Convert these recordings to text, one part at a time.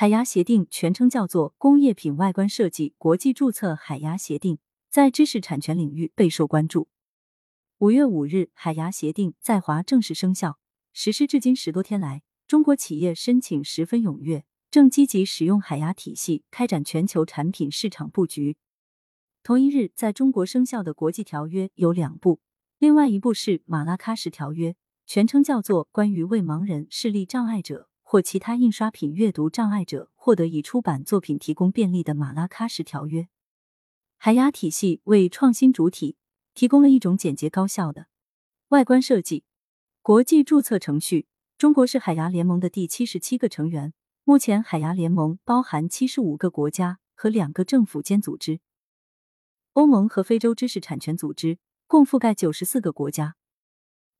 海牙协定全称叫做《工业品外观设计国际注册海牙协定》，在知识产权领域备受关注。五月五日，海牙协定在华正式生效，实施至今十多天来，中国企业申请十分踊跃，正积极使用海牙体系开展全球产品市场布局。同一日，在中国生效的国际条约有两部，另外一部是马拉喀什条约，全称叫做《关于为盲人、视力障碍者》。或其他印刷品阅读障碍者获得已出版作品提供便利的马拉喀什条约，海牙体系为创新主体提供了一种简洁高效的外观设计国际注册程序。中国是海牙联盟的第七十七个成员，目前海牙联盟包含七十五个国家和两个政府间组织，欧盟和非洲知识产权组织共覆盖九十四个国家。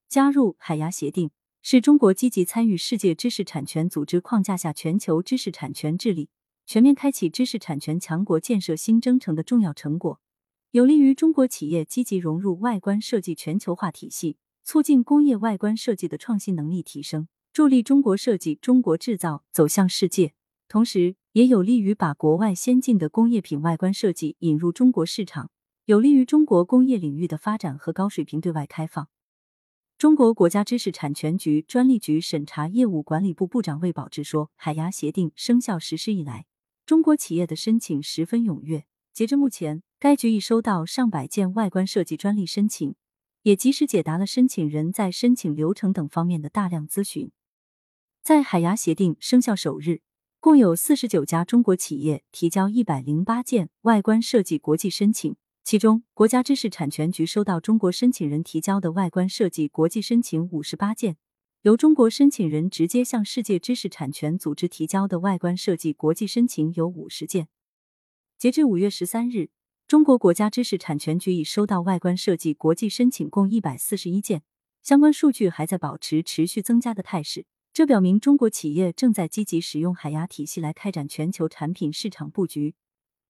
加入海牙协定。是中国积极参与世界知识产权组织框架下全球知识产权治理、全面开启知识产权强国建设新征程的重要成果，有利于中国企业积极融入外观设计全球化体系，促进工业外观设计的创新能力提升，助力中国设计、中国制造走向世界。同时，也有利于把国外先进的工业品外观设计引入中国市场，有利于中国工业领域的发展和高水平对外开放。中国国家知识产权局专利局审查业务管理部部长魏宝志说：“海牙协定生效实施以来，中国企业的申请十分踊跃。截至目前，该局已收到上百件外观设计专利申请，也及时解答了申请人在申请流程等方面的大量咨询。在海牙协定生效首日，共有四十九家中国企业提交一百零八件外观设计国际申请。”其中，国家知识产权局收到中国申请人提交的外观设计国际申请五十八件，由中国申请人直接向世界知识产权组织提交的外观设计国际申请有五十件。截至五月十三日，中国国家知识产权局已收到外观设计国际申请共一百四十一件，相关数据还在保持持续增加的态势。这表明中国企业正在积极使用海牙体系来开展全球产品市场布局。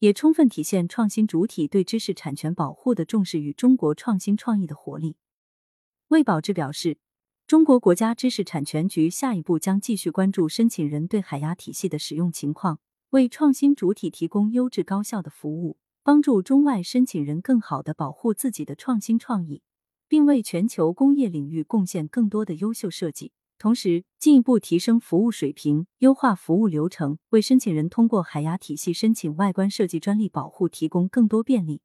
也充分体现创新主体对知识产权保护的重视与中国创新创意的活力。魏宝志表示，中国国家知识产权局下一步将继续关注申请人对海牙体系的使用情况，为创新主体提供优质高效的服务，帮助中外申请人更好的保护自己的创新创意，并为全球工业领域贡献更多的优秀设计。同时，进一步提升服务水平，优化服务流程，为申请人通过海牙体系申请外观设计专利保护提供更多便利。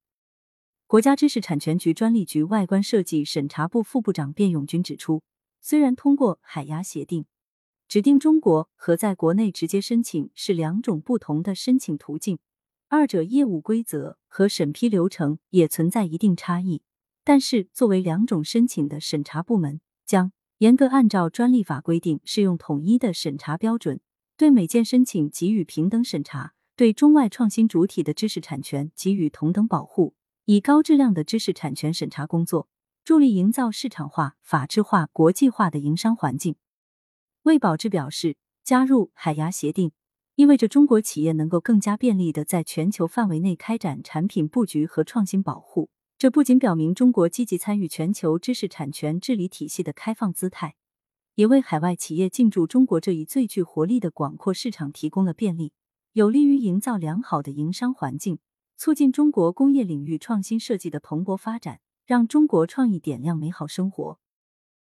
国家知识产权局专利局外观设计审查部副部长卞永军指出，虽然通过海牙协定，指定中国和在国内直接申请是两种不同的申请途径，二者业务规则和审批流程也存在一定差异，但是作为两种申请的审查部门，将。严格按照专利法规定，适用统一的审查标准，对每件申请给予平等审查，对中外创新主体的知识产权给予同等保护，以高质量的知识产权审查工作，助力营造市场化、法治化、国际化的营商环境。魏宝志表示，加入海牙协定意味着中国企业能够更加便利的在全球范围内开展产品布局和创新保护。这不仅表明中国积极参与全球知识产权治理体系的开放姿态，也为海外企业进驻中国这一最具活力的广阔市场提供了便利，有利于营造良好的营商环境，促进中国工业领域创新设计的蓬勃发展，让中国创意点亮美好生活。